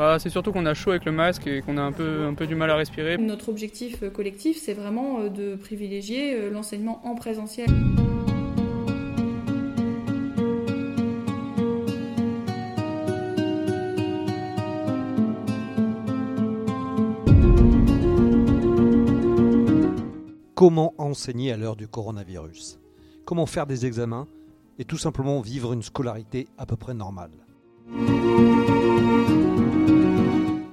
bah, C'est surtout qu'on a chaud avec le masque et qu'on a un peu, un peu du mal à respirer. Notre objectif collectif, c'est vraiment de privilégier l'enseignement en présentiel. Comment enseigner à l'heure du coronavirus? Comment faire des examens et tout simplement vivre une scolarité à peu près normale?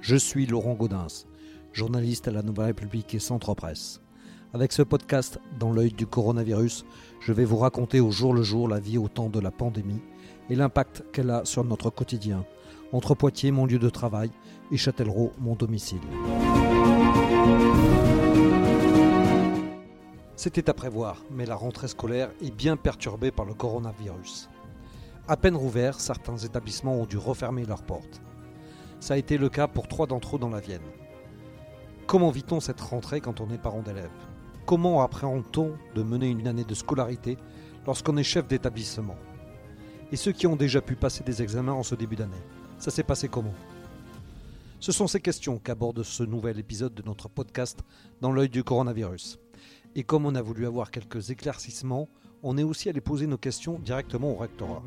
Je suis Laurent Gaudens, journaliste à la Nouvelle République et Centre Presse. Avec ce podcast Dans l'œil du coronavirus, je vais vous raconter au jour le jour la vie au temps de la pandémie et l'impact qu'elle a sur notre quotidien, entre Poitiers, mon lieu de travail, et Châtellerault, mon domicile. C'était à prévoir, mais la rentrée scolaire est bien perturbée par le coronavirus. À peine rouverts, certains établissements ont dû refermer leurs portes. Ça a été le cas pour trois d'entre eux dans la Vienne. Comment vit-on cette rentrée quand on est parent d'élèves Comment appréhende-t-on de mener une année de scolarité lorsqu'on est chef d'établissement? Et ceux qui ont déjà pu passer des examens en ce début d'année, ça s'est passé comment? Ce sont ces questions qu'aborde ce nouvel épisode de notre podcast Dans l'œil du coronavirus. Et comme on a voulu avoir quelques éclaircissements, on est aussi allé poser nos questions directement au rectorat.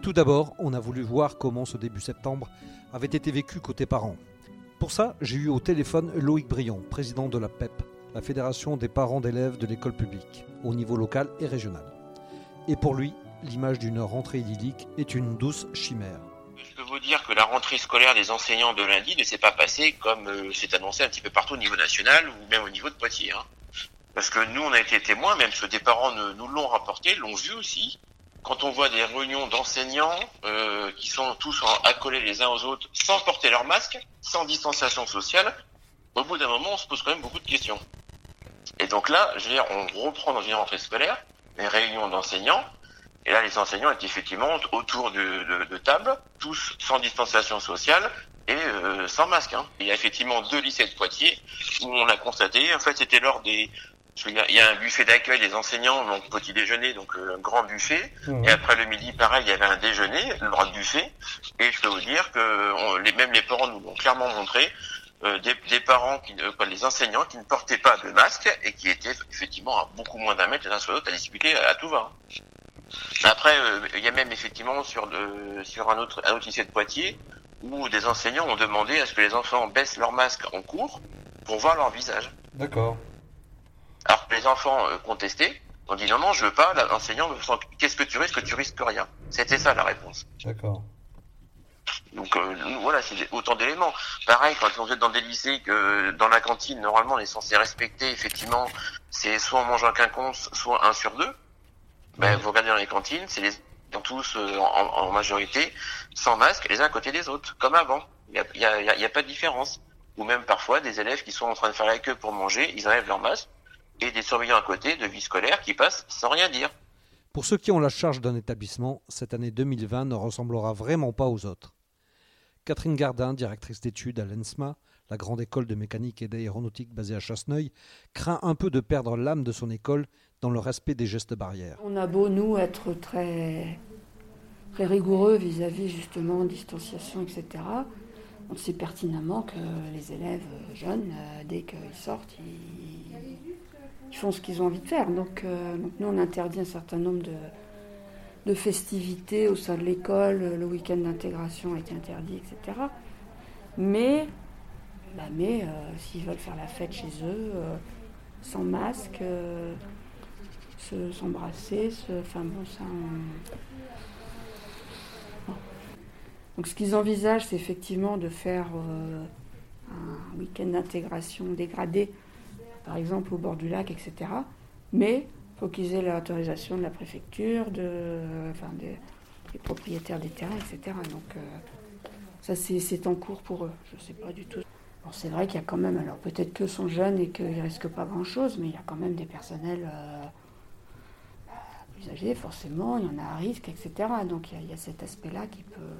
Tout d'abord, on a voulu voir comment ce début septembre avait été vécu côté parents. Pour ça, j'ai eu au téléphone Loïc Brion, président de la PEP, la Fédération des parents d'élèves de l'école publique, au niveau local et régional. Et pour lui, l'image d'une rentrée idyllique est une douce chimère. Je peux vous dire que la rentrée scolaire des enseignants de lundi ne s'est pas passée comme euh, c'est annoncé un petit peu partout au niveau national ou même au niveau de Poitiers. Hein. Parce que nous, on a été témoins, même ceux des parents nous l'ont rapporté, l'ont vu aussi. Quand on voit des réunions d'enseignants euh, qui sont tous accolés les uns aux autres sans porter leur masque, sans distanciation sociale, au bout d'un moment, on se pose quand même beaucoup de questions. Et donc là, je veux dire, on reprend dans une rentrée scolaire les réunions d'enseignants. Et là, les enseignants étaient effectivement autour de, de, table, tous sans distanciation sociale et euh, sans masque. Hein. Il y a effectivement deux lycées de Poitiers où on a constaté, en fait, c'était lors des... Il y, a, un buffet d'accueil des enseignants, donc petit déjeuner, donc euh, un grand buffet. Mmh. Et après le midi, pareil, il y avait un déjeuner, le grand buffet. Et je peux vous dire que les, même les parents nous l'ont clairement montré. Euh, des, des, parents, qui, euh, les enseignants qui ne portaient pas de masque et qui étaient effectivement à beaucoup moins d'un mètre les uns sur l'autre à discuter à, tout va. Après, euh, il y a même effectivement sur, sur un autre, un autre lycée de Poitiers où des enseignants ont demandé à ce que les enfants baissent leur masque en cours pour voir leur visage. D'accord. Alors que les enfants contestaient, ont dit non, non, je veux pas, l'enseignant me qu'est-ce que tu risques, tu risques rien. C'était ça la réponse. D'accord. Donc euh, voilà, c'est autant d'éléments. Pareil, quand on est dans des lycées, que dans la cantine, normalement, on est censé respecter, effectivement, c'est soit on mange un quinconce, soit un sur deux. Ben, vous regardez dans les cantines, c'est les tous euh, en, majorité sans masque, les uns à côté des autres, comme avant. Il n'y a, y a, pas de différence. Ou même parfois des élèves qui sont en train de faire la queue pour manger, ils enlèvent leur masque, et des surveillants à côté de vie scolaire qui passent sans rien dire. Pour ceux qui ont la charge d'un établissement, cette année 2020 ne ressemblera vraiment pas aux autres. Catherine Gardin, directrice d'études à l'ENSMA, la grande école de mécanique et d'aéronautique basée à Chasseneuil, craint un peu de perdre l'âme de son école dans le respect des gestes barrières. On a beau, nous, être très, très rigoureux vis-à-vis justement distanciation, etc. On sait pertinemment que les élèves jeunes, euh, dès qu'ils sortent, ils, font ce qu'ils ont envie de faire. Donc, euh, nous, on interdit un certain nombre de, festivités au sein de l'école, le week-end d'intégration a été interdit, etc. Mais, bah mais euh, s'ils veulent faire la fête chez eux, euh, sans masque, euh, s'embrasser, se, enfin bon, ça. Donc ce qu'ils envisagent, c'est effectivement de faire un week-end d'intégration dégradé, par exemple au bord du lac, etc. Mais faut qu'ils aient l'autorisation de la préfecture, de, enfin, des, propriétaires des terrains, etc. Donc euh, ça, c'est en cours pour eux. Je ne sais pas du tout. Bon, c'est vrai qu'il y a quand même, alors peut-être qu'eux sont jeunes et qu'ils risquent pas grand-chose, mais il y a quand même des personnels euh, plus âgés, forcément, il y en a à risque, etc. Donc il y a, cet aspect-là qui peut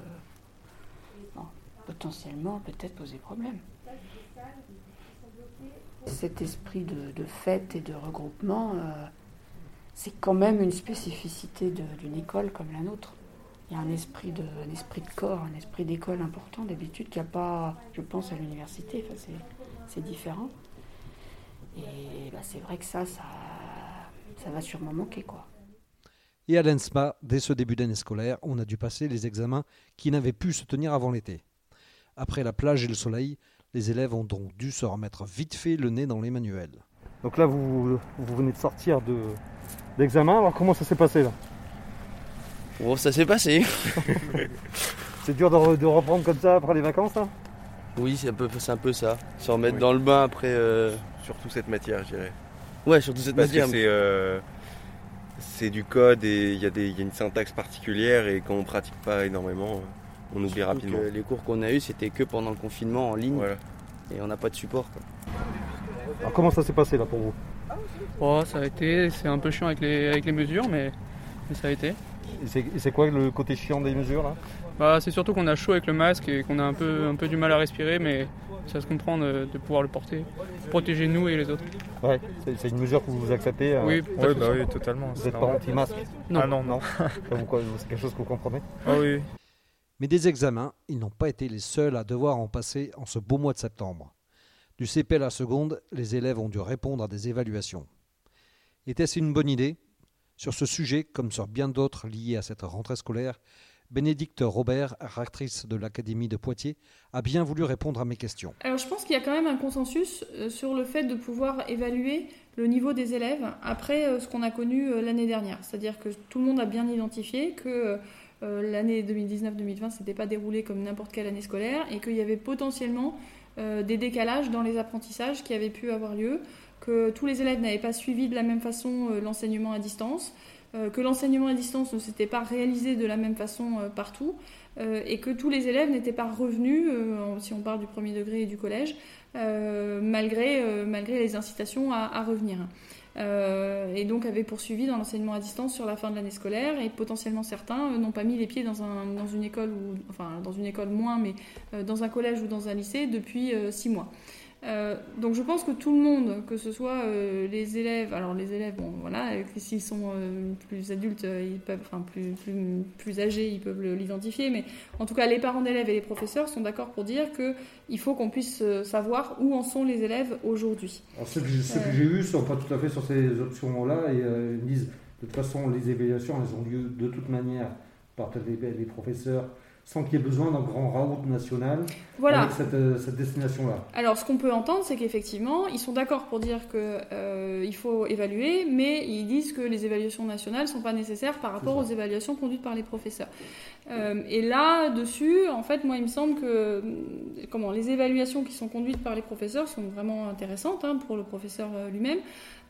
potentiellement peut-être poser problème. Cet esprit de, fête et de regroupement, c'est quand même une spécificité d'une école comme la nôtre. Il y a un esprit de, corps, un esprit d'école important d'habitude qu'il n'y a pas, je pense, à l'université. C'est différent. Et bah, c'est vrai que ça, ça, ça va sûrement manquer. quoi. Et à l'ENSPA, dès ce début d'année scolaire, on a dû passer les examens qui n'avaient pu se tenir avant l'été. Après la plage et le soleil, les élèves ont donc dû se remettre vite fait le nez dans les manuels. Donc là, vous, vous venez de sortir de, d'examen, alors comment ça s'est passé là Bon, ça s'est passé. c'est dur de, reprendre comme ça après les vacances hein Oui, c'est un, peu, un peu ça. Se remettre dans le bain après. Euh, surtout cette matière, je dirais. Ouais, surtout cette matière. c'est, euh, c'est du code et il y, y, a une syntaxe particulière et quand on pratique pas énormément, on oublie rapidement. les cours qu'on a eu, c'était que pendant le confinement en ligne et on n'a pas de support. Alors comment ça s'est passé là pour vous? Oh, Ça a été, c'est un peu chiant avec les, avec les mesures, mais, ça a été. Et c'est quoi le côté chiant des mesures là? Bah, C'est surtout qu'on a chaud avec le masque et qu'on a un peu, un peu du mal à respirer, mais ça se comprend de, pouvoir le porter, protéger nous et les autres. Ouais, c'est une mesure que vous acceptez euh, Oui, bah oui, totalement. Vous n'êtes pas anti-masque? Non. Ah non, non. c'est quelque chose que vous comprenez? Ah oui. Mais des examens, ils n'ont pas été les seuls à devoir en passer en ce beau mois de septembre. Du CP à la seconde, les élèves ont dû répondre à des évaluations. Était-ce une bonne idée? Sur ce sujet, comme sur bien d'autres liés à cette rentrée scolaire, Bénédicte Robert, rectrice de l'Académie de Poitiers, a bien voulu répondre à mes questions. Alors je pense qu'il y a quand même un consensus euh, sur le fait de pouvoir évaluer le niveau des élèves après euh, ce qu'on a connu euh, l'année dernière. C'est-à-dire que tout le monde a bien identifié que l'année 2019-2020 ne s'était pas déroulée comme n'importe quelle année scolaire et qu'il y avait potentiellement euh, des décalages dans les apprentissages qui avaient pu avoir lieu, que tous les élèves n'avaient pas suivi de la même façon euh, l'enseignement à distance, euh, que l'enseignement à distance ne s'était pas réalisé de la même façon partout, et que tous les élèves n'étaient pas revenus, si on parle du premier degré et du collège, malgré, malgré les incitations à revenir. Euh, et donc avait poursuivi dans l'enseignement à distance sur la fin de l'année scolaire et potentiellement certains euh, n'ont pas mis les pieds dans, un, dans une école ou enfin dans une école moins mais euh, dans un collège ou dans un lycée depuis six mois. Euh, donc je pense que tout le monde, que ce soit euh, les élèves, alors les élèves, bon voilà, s'ils sont euh, plus adultes, ils peuvent, enfin plus, plus, plus âgés, ils peuvent l'identifier, mais en tout cas les parents d'élèves et les professeurs sont d'accord pour dire qu'il faut qu'on puisse savoir où en sont les élèves aujourd'hui. Ce que j'ai eu ne sont pas tout à fait sur ces options-là et ils disent de toute façon les évaluations elles ont lieu de toute manière par les professeurs sans qu'il y ait besoin d'un grand raout national voilà. avec cette, euh, cette destination-là. Alors, ce qu'on peut entendre, c'est qu'effectivement, ils sont d'accord pour dire qu'il euh, faut évaluer, mais ils disent que les évaluations nationales ne sont pas nécessaires par rapport aux évaluations conduites par les professeurs. Euh, et là-dessus, en fait, moi, il me semble que comment, les évaluations qui sont conduites par les professeurs sont vraiment intéressantes hein, pour le professeur lui-même.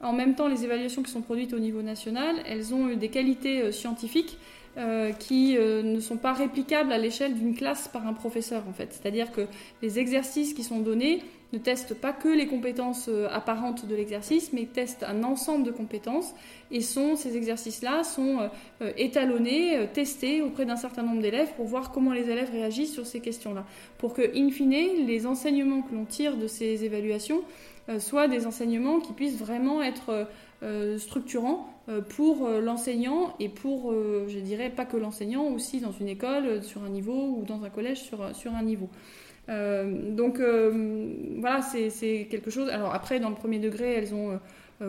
En même temps, les évaluations qui sont produites au niveau national, elles ont des qualités scientifiques euh, qui euh, ne sont pas réplicables à l'échelle d'une classe par un professeur en fait. C'est-à-dire que les exercices qui sont donnés ne testent pas que les compétences euh, apparentes de l'exercice, mais testent un ensemble de compétences et ces exercices-là sont étalonnés, testés auprès d'un certain nombre d'élèves pour voir comment les élèves réagissent sur ces questions-là. Pour que, in fine, les enseignements que l'on tire de ces évaluations soient des enseignements qui puissent vraiment être structurants pour euh, l'enseignant et pour, euh, je dirais, pas que l'enseignant, aussi dans une école sur un niveau ou dans un collège sur, sur un niveau. donc voilà, c'est quelque chose. Alors après, dans le premier degré, elles ont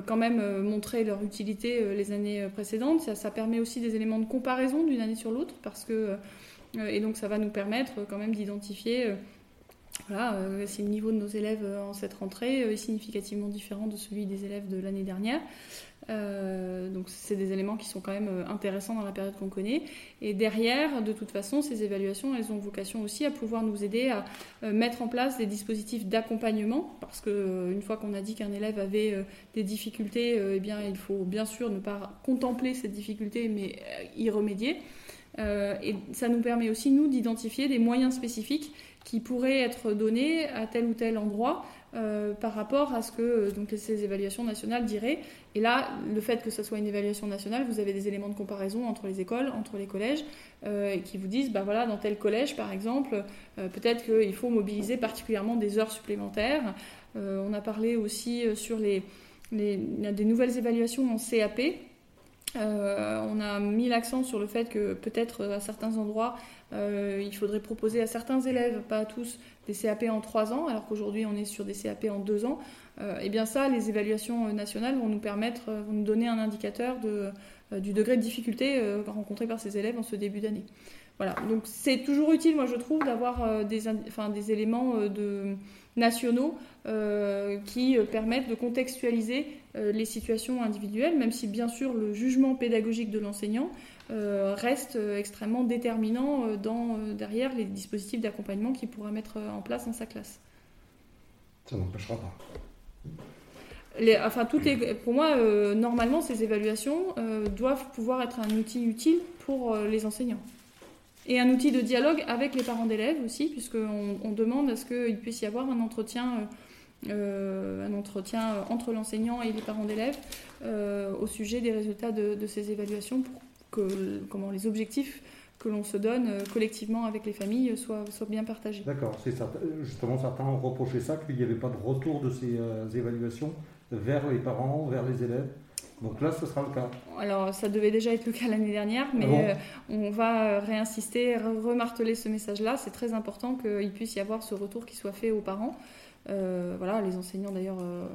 quand même montré leur utilité les années précédentes. Ça, ça, permet aussi des éléments de comparaison d'une année sur l'autre parce que et donc ça va nous permettre quand même d'identifier voilà, si le niveau de nos élèves en cette rentrée est significativement différent de celui des élèves de l'année dernière. Euh, donc c'est des éléments qui sont quand même euh, intéressants dans la période qu'on connaît. Et derrière, de toute façon, ces évaluations, elles ont vocation aussi à pouvoir nous aider à euh, mettre en place des dispositifs d'accompagnement, parce que une fois qu'on a dit qu'un élève avait des difficultés, eh bien il faut bien sûr ne pas contempler cette difficulté, mais y remédier. et ça nous permet aussi nous d'identifier des moyens spécifiques qui pourraient être donnés à tel ou tel endroit par rapport à ce que donc, ces évaluations nationales diraient. Et là, le fait que ce soit une évaluation nationale, vous avez des éléments de comparaison entre les écoles, entre les collèges, qui vous disent, bah voilà, dans tel collège, par exemple, peut-être qu'il faut mobiliser particulièrement des heures supplémentaires. on a parlé aussi sur les, des nouvelles évaluations en CAP. Euh, on a mis l'accent sur le fait que peut-être à certains endroits, euh, il faudrait proposer à certains élèves, pas à tous, des CAP en 3 ans, alors qu'aujourd'hui on est sur des CAP en 2 ans. et euh, eh bien ça, les évaluations nationales vont nous permettre, vont nous donner un indicateur du degré de difficulté rencontré par ces élèves en ce début d'année. Voilà, donc c'est toujours utile, moi je trouve, d'avoir des, enfin, des éléments de, nationaux qui permettent de contextualiser les situations individuelles, même si bien sûr le jugement pédagogique de l'enseignant euh, reste euh, extrêmement déterminant euh, dans, derrière les dispositifs d'accompagnement qu'il pourra mettre en place dans sa classe. Ça n'empêchera pas. Les, enfin, pour moi, normalement, ces évaluations doivent pouvoir être un outil utile pour les enseignants. Et un outil de dialogue avec les parents d'élèves aussi, puisqu'on on demande à ce qu'il puisse y avoir un entretien, un entretien entre l'enseignant et les parents d'élèves au sujet des résultats de, ces évaluations pour que comment, les objectifs que l'on se donne euh, collectivement avec les familles soient, bien partagés. D'accord, c'est. Justement, certains ont reproché ça, qu'il n'y avait pas de retour de ces euh, évaluations vers les parents, vers les élèves. Donc là, ce sera le cas. Alors, ça devait déjà être le cas l'année dernière, mais euh, on va réinsister, remarteler ce message-là. C'est très important qu'il puisse y avoir ce retour qui soit fait aux parents. Euh, voilà, les enseignants d'ailleurs euh,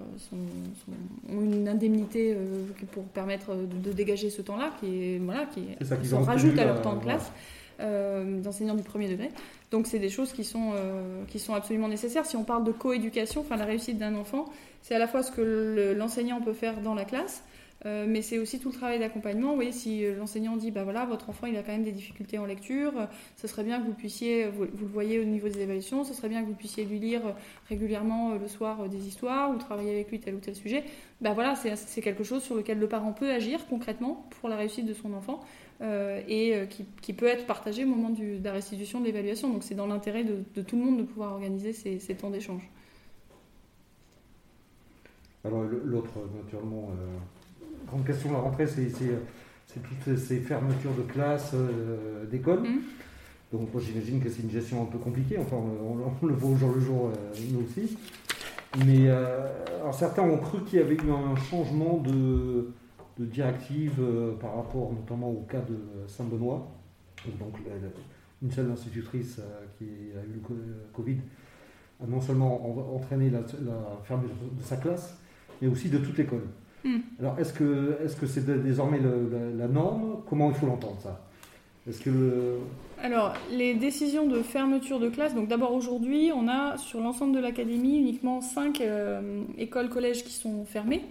ont une indemnité euh, pour permettre de, dégager ce temps-là, qui est voilà, qui, s'en rajoute à leur temps de classe. d'enseignants du premier degré. Donc c'est des choses qui sont, qui sont absolument nécessaires. Si on parle de coéducation, enfin la réussite d'un enfant, c'est à la fois ce que l'enseignant peut faire dans la classe, euh, mais c'est aussi tout le travail d'accompagnement. Vous voyez, si euh, l'enseignant dit, bah voilà, votre enfant il a quand même des difficultés en lecture, euh, ce serait bien que vous puissiez, vous, le voyez au niveau des évaluations, ce serait bien que vous puissiez lui lire régulièrement le soir des histoires ou travailler avec lui tel ou tel sujet. Bah voilà, c'est quelque chose sur lequel le parent peut agir concrètement pour la réussite de son enfant et qui, peut être partagé au moment de la restitution de l'évaluation. Donc c'est dans l'intérêt de, tout le monde de pouvoir organiser ces, ces temps d'échange. Alors l'autre, naturellement grande question de la rentrée, c'est toutes ces fermetures de classes, euh, d'écoles. Mm. Donc moi j'imagine que c'est une gestion un peu compliquée, enfin on, le voit au jour le jour, euh, nous aussi. Mais euh, alors certains ont cru qu'il y avait eu un changement de, directive par rapport notamment au cas de Saint-Benoît. Donc une seule institutrice qui a eu le Covid a non seulement entraîné la, la fermeture de sa classe, mais aussi de toute l'école. Hmm. Alors, est-ce que c'est -ce c'est désormais la, norme? Comment il faut l'entendre, ça? Est-ce que Alors, les décisions de fermeture de classe, donc d'abord aujourd'hui, on a sur l'ensemble de l'académie uniquement 5 euh, écoles, collèges qui sont fermées.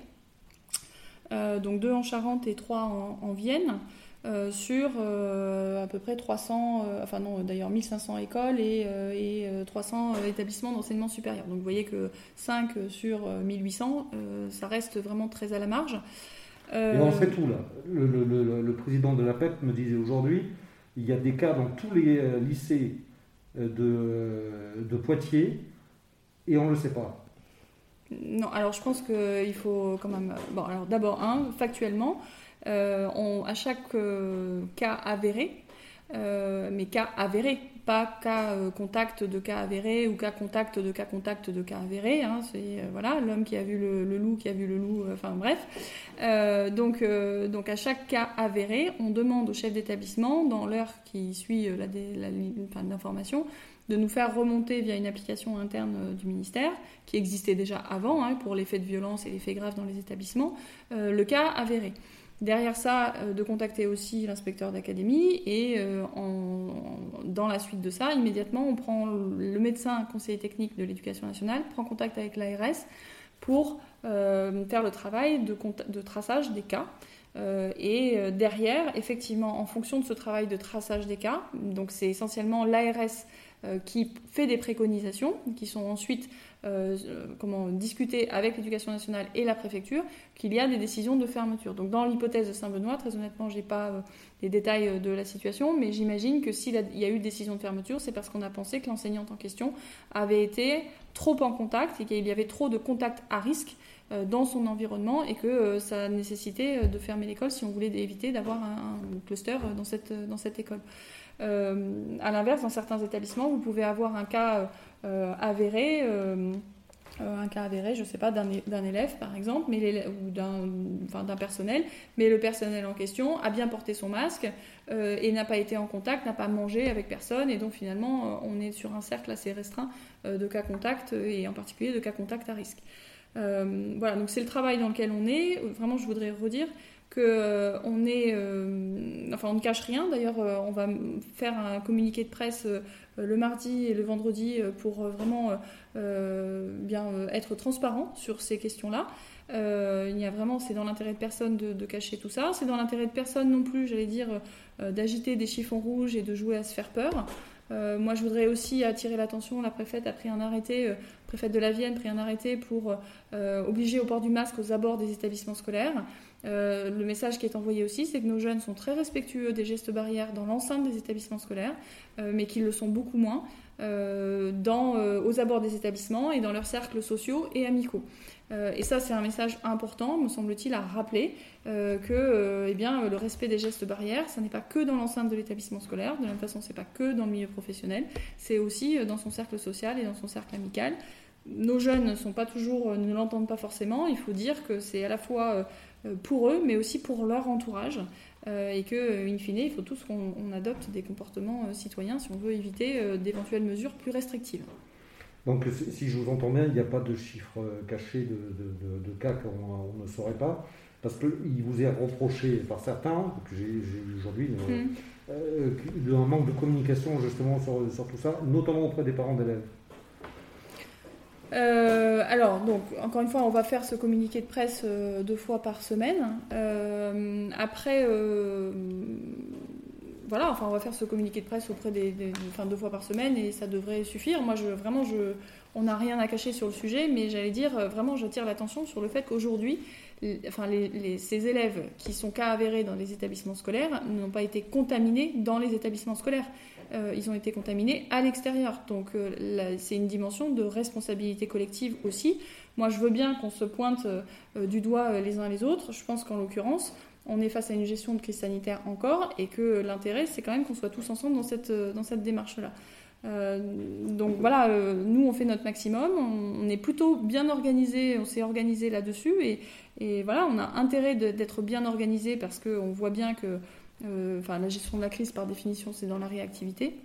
Euh, donc deux en Charente et trois en Vienne. Euh, sur euh, à peu près 300, euh, enfin non, d'ailleurs 1500 écoles et, 300 établissements d'enseignement supérieur. Donc vous voyez que 5 sur 1800, ça reste vraiment très à la marge. Et on fait tout là. Le, président de la PEP me disait aujourd'hui, il y a des cas dans tous les lycées de, de Poitiers et on ne le sait pas. Non, alors je pense qu'il faut quand même. Bon, alors d'abord, un, factuellement, euh, à chaque euh, cas avéré, euh, mais cas avéré, pas cas contact de cas avéré ou cas contact de cas contact de cas avéré. Hein, c'est voilà l'homme qui a vu le, loup qui a vu le loup. enfin bref. donc donc à chaque cas avéré, on demande au chef d'établissement dans l'heure qui suit la, la, d'information de nous faire remonter via une application interne du ministère qui existait déjà avant hein, pour les faits de violence et les faits graves dans les établissements, le cas avéré. Derrière ça, euh, de contacter aussi l'inspecteur d'académie et euh, dans la suite de ça, immédiatement, on prend le médecin conseiller technique de l'éducation nationale, prend contact avec l'ARS pour euh, faire le travail de, traçage des cas. et derrière, effectivement, en fonction de ce travail de traçage des cas, donc c'est essentiellement l'ARS qui fait des préconisations, qui sont ensuite comment discuter avec l'éducation nationale et la préfecture qu'il y a des décisions de fermeture. Donc dans l'hypothèse de Saint-Benoît, très honnêtement, j'ai pas les détails de la situation, mais j'imagine que s'il y a eu décision de fermeture, c'est parce qu'on a pensé que l'enseignante en question avait été trop en contact et qu'il y avait trop de contacts à risque euh, dans son environnement et que euh, ça nécessitait euh, de fermer l'école si on voulait éviter d'avoir un, cluster dans cette, dans cette école. à l'inverse, dans certains établissements, vous pouvez avoir un cas avéré. un cas avéré, je ne sais pas, d'un élève par exemple, mais ou d'un personnel, mais le personnel en question a bien porté son masque et n'a pas été en contact, n'a pas mangé avec personne, et donc finalement on est sur un cercle assez restreint de cas contact, et en particulier de cas contact à risque. Euh, voilà, donc c'est le travail dans lequel on est. Vraiment, je voudrais redire que euh, on est, euh, enfin, on ne cache rien. D'ailleurs, on va faire un communiqué de presse le mardi et le vendredi pour vraiment bien être transparent sur ces questions-là. il y a vraiment, c'est dans l'intérêt de personne de, cacher tout ça. C'est dans l'intérêt de personne non plus, j'allais dire, d'agiter des chiffons rouges et de jouer à se faire peur. moi, je voudrais aussi attirer l'attention. La préfète a pris un arrêté préfète de la Vienne pris un arrêté pour euh, obliger au port du masque aux abords des établissements scolaires. Euh, le message qui est envoyé aussi, c'est que nos jeunes sont très respectueux des gestes barrières dans l'enceinte des établissements scolaires, euh, mais qu'ils le sont beaucoup moins dans, aux abords des établissements et dans leurs cercles sociaux et amicaux. et ça, c'est un message important, me semble-t-il, à rappeler que eh bien, le respect des gestes barrières, ce n'est pas que dans l'enceinte de l'établissement scolaire, de la même façon, ce n'est pas que dans le milieu professionnel, c'est aussi dans son cercle social et dans son cercle amical nos jeunes ne sont pas toujours, euh, ne l'entendent pas forcément. Il faut dire que c'est à la fois euh, pour eux, mais aussi pour leur entourage, euh, et que, in fine, il faut tous qu'on adopte des comportements citoyens si on veut éviter d'éventuelles mesures plus restrictives. Donc, si je vous entends bien, il n'y a pas de chiffres cachés de, cas qu'on ne saurait pas, parce qu'il vous est reproché par certains, que j'ai eu aujourd'hui, mmh. un manque de communication justement sur tout ça, notamment auprès des parents d'élèves. Euh, alors, donc, encore une fois, on va faire ce communiqué de presse euh, deux fois par semaine. Euh, après, voilà, enfin, on va faire ce communiqué de presse auprès des, deux fois par semaine et ça devrait suffire. Moi, je, vraiment, on n'a rien à cacher sur le sujet, mais j'allais dire, vraiment, j'attire l'attention sur le fait qu'aujourd'hui, enfin, ces élèves qui sont cas avérés dans les établissements scolaires n'ont pas été contaminés dans les établissements scolaires. Euh, ils ont été contaminés à l'extérieur. Donc euh, c'est une dimension de responsabilité collective aussi. Moi, je veux bien qu'on se pointe euh, du doigt les uns les autres. Je pense qu'en l'occurrence, on est face à une gestion de crise sanitaire encore et que l'intérêt, c'est quand même qu'on soit tous ensemble dans cette, dans cette démarche-là. donc voilà, nous on fait notre maximum, on, est plutôt bien organisé, on s'est organisé là-dessus et, et, voilà, on a intérêt d'être bien organisé parce qu'on voit bien que enfin, la gestion de la crise, par définition, c'est dans la réactivité.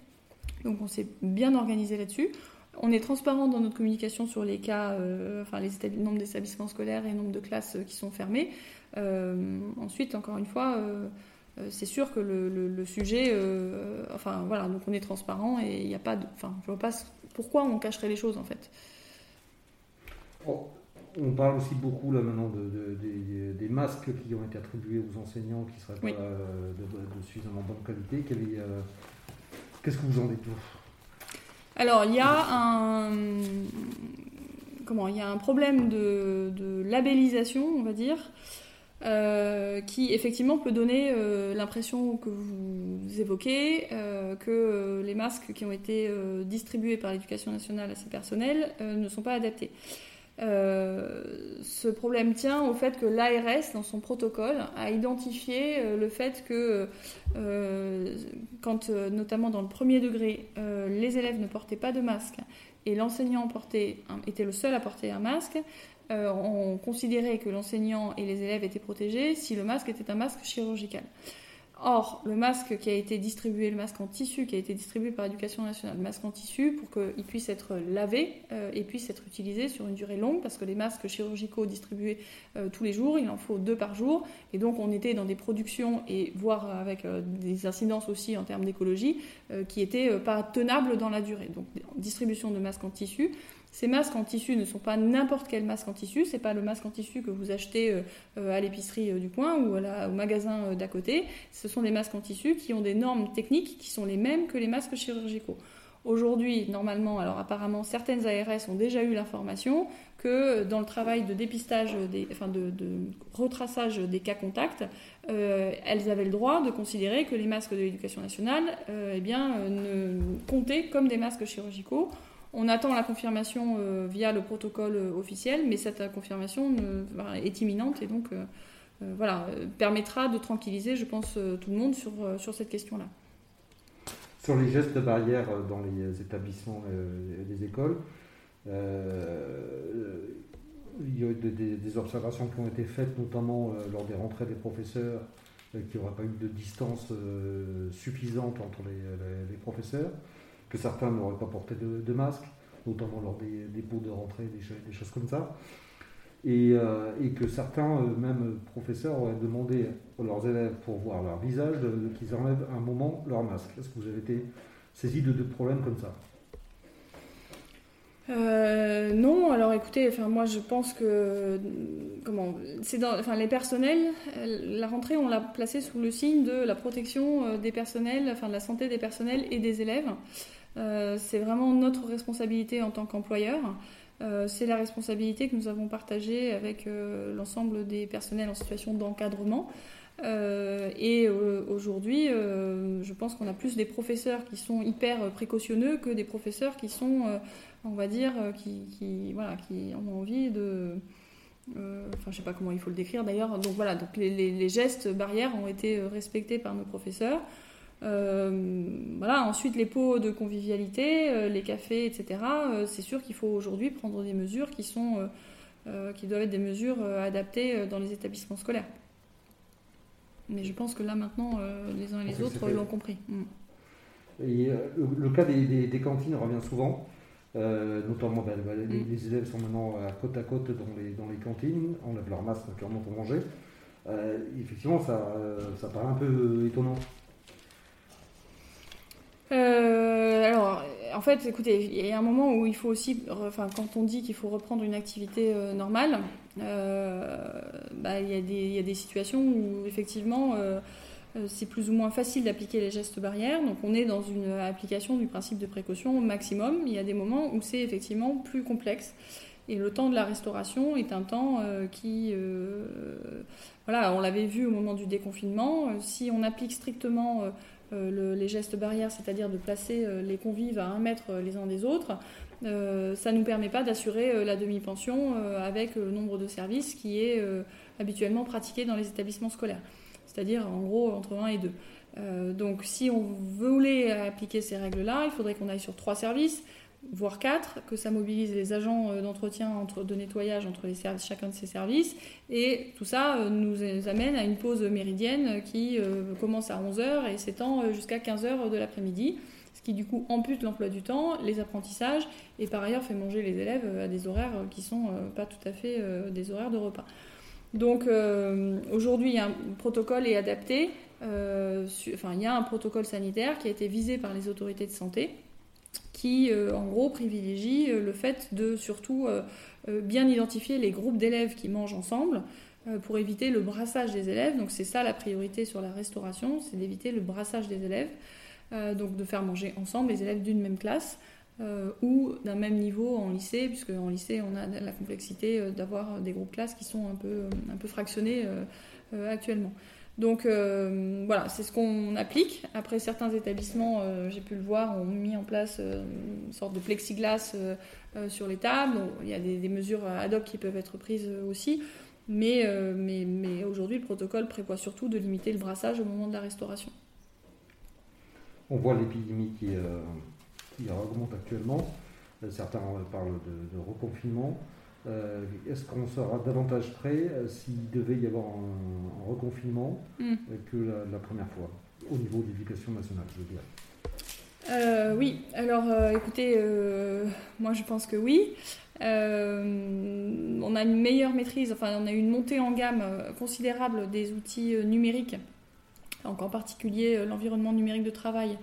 Donc, on s'est bien organisé là-dessus. On est transparent dans notre communication sur les cas, euh, enfin, les nombres d'établissements scolaires et nombre de classes qui sont fermées. Euh, ensuite, encore une fois, c'est sûr que le, sujet, enfin voilà, donc on est transparent et il n'y a pas de, enfin, je vois pas pourquoi on cacherait les choses en fait. Oh, on parle aussi beaucoup là maintenant de, des, masques qui ont été attribués aux enseignants qui ne seraient pas euh, de, suffisamment bonne qualité. Euh, qu'est-ce que vous en dites Alors il y a un comment il y a un problème de, labellisation, on va dire. Euh, qui effectivement peut donner l'impression que vous évoquez, que les masques qui ont été distribués par l'éducation nationale à ces personnels ne sont pas adaptés. Euh, ce problème tient au fait que l'ARS, dans son protocole, a identifié euh, le fait que, euh, quand, notamment dans le premier degré, les élèves ne portaient pas de masque et l'enseignant était le seul à porter un masque, on considérait que l'enseignant et les élèves étaient protégés si le masque était un masque chirurgical. Or, le masque qui a été distribué, le masque en tissu qui a été distribué par l'éducation nationale, le masque en tissu pour qu'il puisse être lavé euh, et puisse être utilisé sur une durée longue, parce que les masques chirurgicaux distribués euh, tous les jours, il en faut deux par jour, et donc on était dans des productions et voire avec euh, des incidences aussi en termes d'écologie qui n'étaient pas tenables dans la durée. Donc distribution de masques en tissu. Ces masques en tissu ne sont pas n'importe quel masque en tissu, c'est pas le masque en tissu que vous achetez euh, euh, à l'épicerie euh, du coin ou au magasin d'à côté. Ce sont des masques en tissu qui ont des normes techniques qui sont les mêmes que les masques chirurgicaux. Aujourd'hui, normalement, alors apparemment, certaines ARS ont déjà eu l'information que dans le travail de dépistage, enfin de, retraçage des cas contacts, elles avaient le droit de considérer que les masques de l'éducation nationale eh bien, ne comptaient comme des masques chirurgicaux. On attend la confirmation euh, via le protocole officiel, mais cette confirmation est imminente et donc voilà, permettra de tranquilliser, je pense, tout le monde sur, sur cette question-là. Sur les gestes barrières dans les établissements et les écoles, euh, il y a eu des, observations qui ont été faites, notamment euh, lors des rentrées des professeurs, euh, qu'il n'y aurait pas eu de distance suffisante entre les, professeurs, que certains n'auraient pas porté de, masque, notamment lors des dépôts de rentrée, des, choses comme ça. Et, que certains, même professeurs, auraient demandé à leurs élèves pour voir leur visage qu'ils enlèvent un moment leur masque. Est-ce que vous avez été saisi de, problèmes comme ça? Euh, non, alors écoutez, moi je pense que comment c'est dans enfin les personnels, la rentrée on l'a placée sous le signe de la protection euh, des personnels, enfin de la santé des personnels et des élèves. Euh, c'est vraiment notre responsabilité en tant qu'employeur. c'est la responsabilité que nous avons partagée avec l'ensemble des personnels en situation d'encadrement. et aujourd'hui, je pense qu'on a plus des professeurs qui sont hyper précautionneux que des professeurs qui sont on va dire, euh, qui, ont envie de... Euh, enfin, je sais pas comment il faut le décrire d'ailleurs. Donc voilà, donc les, gestes barrières ont été euh, respectés par nos professeurs. Voilà, ensuite les pots de convivialité, les cafés, etc. c'est sûr qu'il faut aujourd'hui prendre des mesures qui sont, qui doivent être des mesures adaptées dans les établissements scolaires. Mais je pense que là maintenant, les uns et les autres l'ont compris. Mm. Et, le, cas des, cantines revient souvent. Euh, notamment, ben, ben, mm. les, élèves sont maintenant à côte à côte dans les, dans les cantines, enlèvent leur masque naturellement pour manger. Euh, effectivement, ça, ça paraît un peu étonnant. Euh, alors, en fait, écoutez, il y a un moment où il faut aussi, enfin, quand on dit qu'il faut reprendre une activité normale, bah, il, y a des, il y, a des situations où effectivement euh, c'est plus ou moins facile d'appliquer les gestes barrières. Donc on est dans une application du principe de précaution au maximum. Il y a des moments où c'est effectivement plus complexe. Et le temps de la restauration est un temps euh, qui... Euh, voilà, on l'avait vu au moment du déconfinement. Si on applique strictement les gestes barrières, c'est-à-dire de placer les convives à un mètre les uns des autres, ça ne nous permet pas d'assurer la demi-pension avec le nombre de services qui est habituellement pratiqué dans les établissements scolaires c'est-à-dire en gros entre 1 et 2. Euh, donc si on voulait appliquer ces règles-là, il faudrait qu'on aille sur trois services, voire quatre, que ça mobilise les agents euh, d'entretien, de nettoyage entre les services, chacun de ces services. Et tout ça euh, nous amène à une pause méridienne qui commence à 11h et s'étend jusqu'à 15h de l'après-midi. Ce qui du coup ampute l'emploi du temps, les apprentissages et par ailleurs fait manger les élèves à des horaires qui sont pas tout à fait des horaires de repas. Donc euh, aujourd'hui, un protocole est adapté. Euh, enfin, il y a un protocole sanitaire qui a été visé par les autorités de santé, qui euh, en gros privilégie le fait de surtout bien identifier les groupes d'élèves qui mangent ensemble pour éviter le brassage des élèves. Donc c'est ça la priorité sur la restauration, c'est d'éviter le brassage des élèves. donc de faire manger ensemble les élèves d'une même classe. Euh, ou d'un même niveau en lycée, puisque en lycée on a la complexité euh, d'avoir des groupes classes qui sont un peu, fractionnés euh, actuellement. Donc voilà, c'est ce qu'on applique. Après, certains établissements, j'ai pu le voir, ont mis en place une sorte de plexiglas sur les tables. il y a des, mesures ad hoc qui peuvent être prises aussi. Mais, aujourd'hui, le protocole prévoit surtout de limiter le brassage au moment de la restauration. On voit l'épidémie qui, augmente actuellement. Euh, certains parlent de, reconfinement. Euh, est-ce qu'on sera davantage prêt euh, s'il devait y avoir un, reconfinement hmm. que la, première fois, au niveau de l'éducation nationale, je veux dire? Oui, alors écoutez, moi je pense que oui. on a une meilleure maîtrise, enfin on a une montée en gamme considérable des outils numériques, donc en particulier l'environnement numérique de travail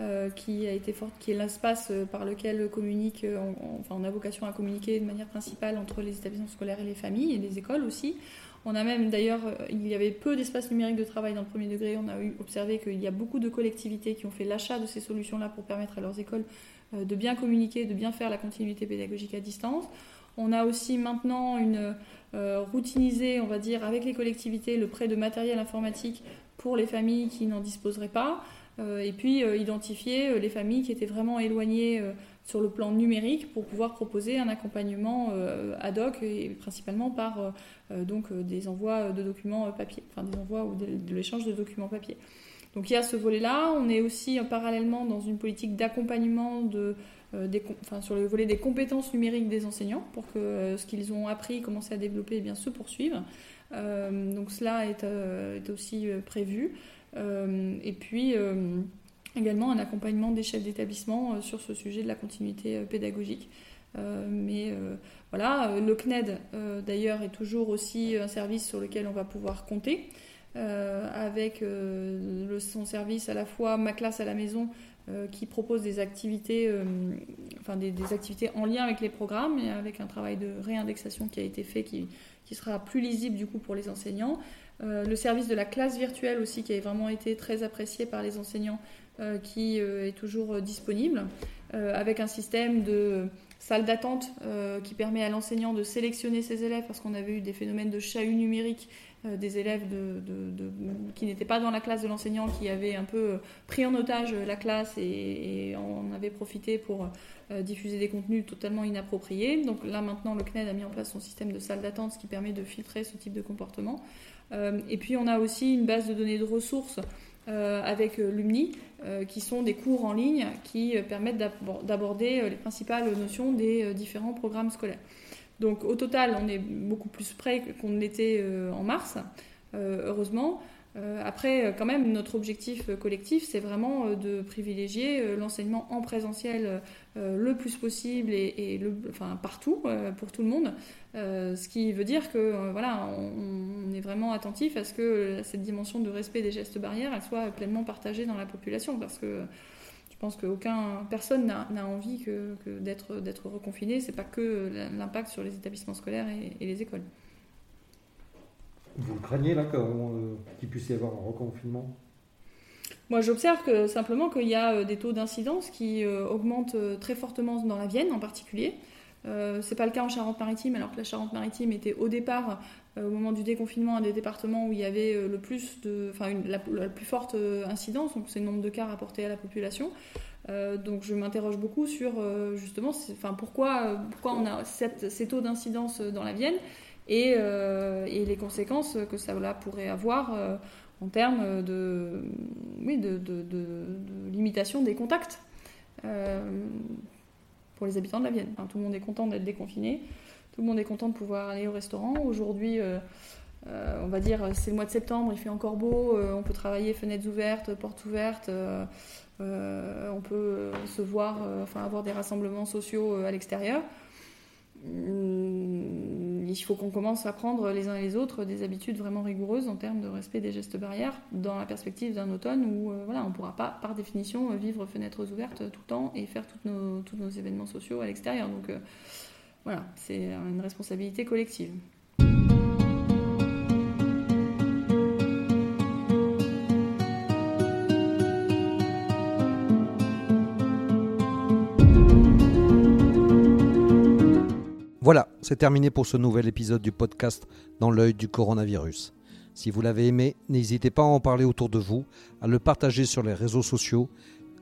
euh, qui a été forte, qui est l'espace euh, par lequel communique, euh, enfin on a vocation à communiquer de manière principale entre les établissements scolaires et les familles et les écoles aussi. On a même d'ailleurs, il y avait peu d'espace numérique de travail dans le premier degré. On a observé qu'il y a beaucoup de collectivités qui ont fait l'achat de ces solutions-là pour permettre à leurs écoles de bien communiquer, de bien faire la continuité pédagogique à distance. On a aussi maintenant une routinisé, on va dire, avec les collectivités, le prêt de matériel informatique pour les familles qui n'en disposeraient pas. Et puis identifier les familles qui étaient vraiment éloignées sur le plan numérique pour pouvoir proposer un accompagnement euh, ad hoc et principalement par euh, euh, donc, des envois de documents papier, enfin des envois ou de, l'échange de documents papier. Donc il y a ce volet-là. On est aussi parallèlement dans une politique d'accompagnement de, sur le volet des compétences numériques des enseignants pour que ce qu'ils ont appris, commencé à développer, eh bien, se poursuive. donc cela est aussi prévu. Et puis également un accompagnement des chefs d'établissement euh, sur ce sujet de la continuité euh, pédagogique. Euh, mais voilà, le CNED d'ailleurs est toujours aussi un service sur lequel on va pouvoir compter. avec son service à la fois ma classe à la maison qui propose des activités, enfin des, activités en lien avec les programmes et avec un travail de réindexation qui a été fait qui, qui sera plus lisible du coup pour les enseignants. le service de la classe virtuelle aussi qui a vraiment été très apprécié par les enseignants euh, qui euh, est toujours euh, disponible, avec un système de salle d'attente qui permet à l'enseignant de sélectionner ses élèves parce qu'on avait eu des phénomènes de chahut numérique des élèves qui n'étaient pas dans la classe de l'enseignant, qui avaient un peu pris en otage la classe et, en avaient profité pour diffuser des contenus totalement inappropriés. Donc là maintenant, le CNED a mis en place son système de salle d'attente, qui permet de filtrer ce type de comportement. et puis on a aussi une base de données de ressources euh, avec euh, l'UMNI, euh, qui sont des cours en ligne qui permettent d'aborder les principales notions des différents programmes scolaires. Donc au total, on est beaucoup plus près qu'on l'était en mars, heureusement. Euh, après, quand même, notre objectif collectif, c'est vraiment euh, de privilégier euh, l'enseignement en présentiel le plus possible et, enfin, partout, pour tout le monde. ce qui veut dire que voilà, on, est vraiment attentif à ce que cette dimension de respect des gestes barrières elle soit pleinement partagée dans la population. Parce que pense qu'aucun personne n'a envie que, d'être reconfiné. C'est pas que l'impact sur les établissements scolaires et les écoles. Vous le craignez là euh, qu'il puisse y avoir un reconfinement? Moi, j'observe que, simplement qu'il y a euh, des taux d'incidence qui euh, augmentent très fortement dans la Vienne en particulier. Euh, c'est pas le cas en Charente-Maritime, alors que la Charente-Maritime était au départ, au moment du déconfinement, un des départements où il y avait le plus de, enfin, la, plus forte incidence, donc c'est le nombre de cas rapportés à la population. donc je m'interroge beaucoup sur justement, enfin, pourquoi, pourquoi on a ces taux d'incidence dans la Vienne euh, et, les conséquences que ça pourrait avoir euh, en termes de, oui, de, limitation des contacts euh, pour les habitants de la Vienne. tout le monde est content d'être déconfiné, tout le monde est content de pouvoir aller au restaurant. Aujourd'hui, on va dire, c'est le mois de septembre, il fait encore beau, on peut travailler fenêtres ouvertes, portes ouvertes, on peut se voir, enfin avoir des rassemblements sociaux à l'extérieur. Hum, il faut qu'on commence à prendre les uns et les autres des habitudes vraiment rigoureuses en termes de respect des gestes barrières dans la perspective d'un automne où euh, voilà, on ne pourra pas, par définition, vivre fenêtres ouvertes tout le temps et faire tous nos événements sociaux à l'extérieur. Donc euh, voilà, c'est une responsabilité collective. Voilà, c'est terminé pour ce nouvel épisode du podcast Dans l'œil du coronavirus. Si vous l'avez aimé, n'hésitez pas à en parler autour de vous, à le partager sur les réseaux sociaux,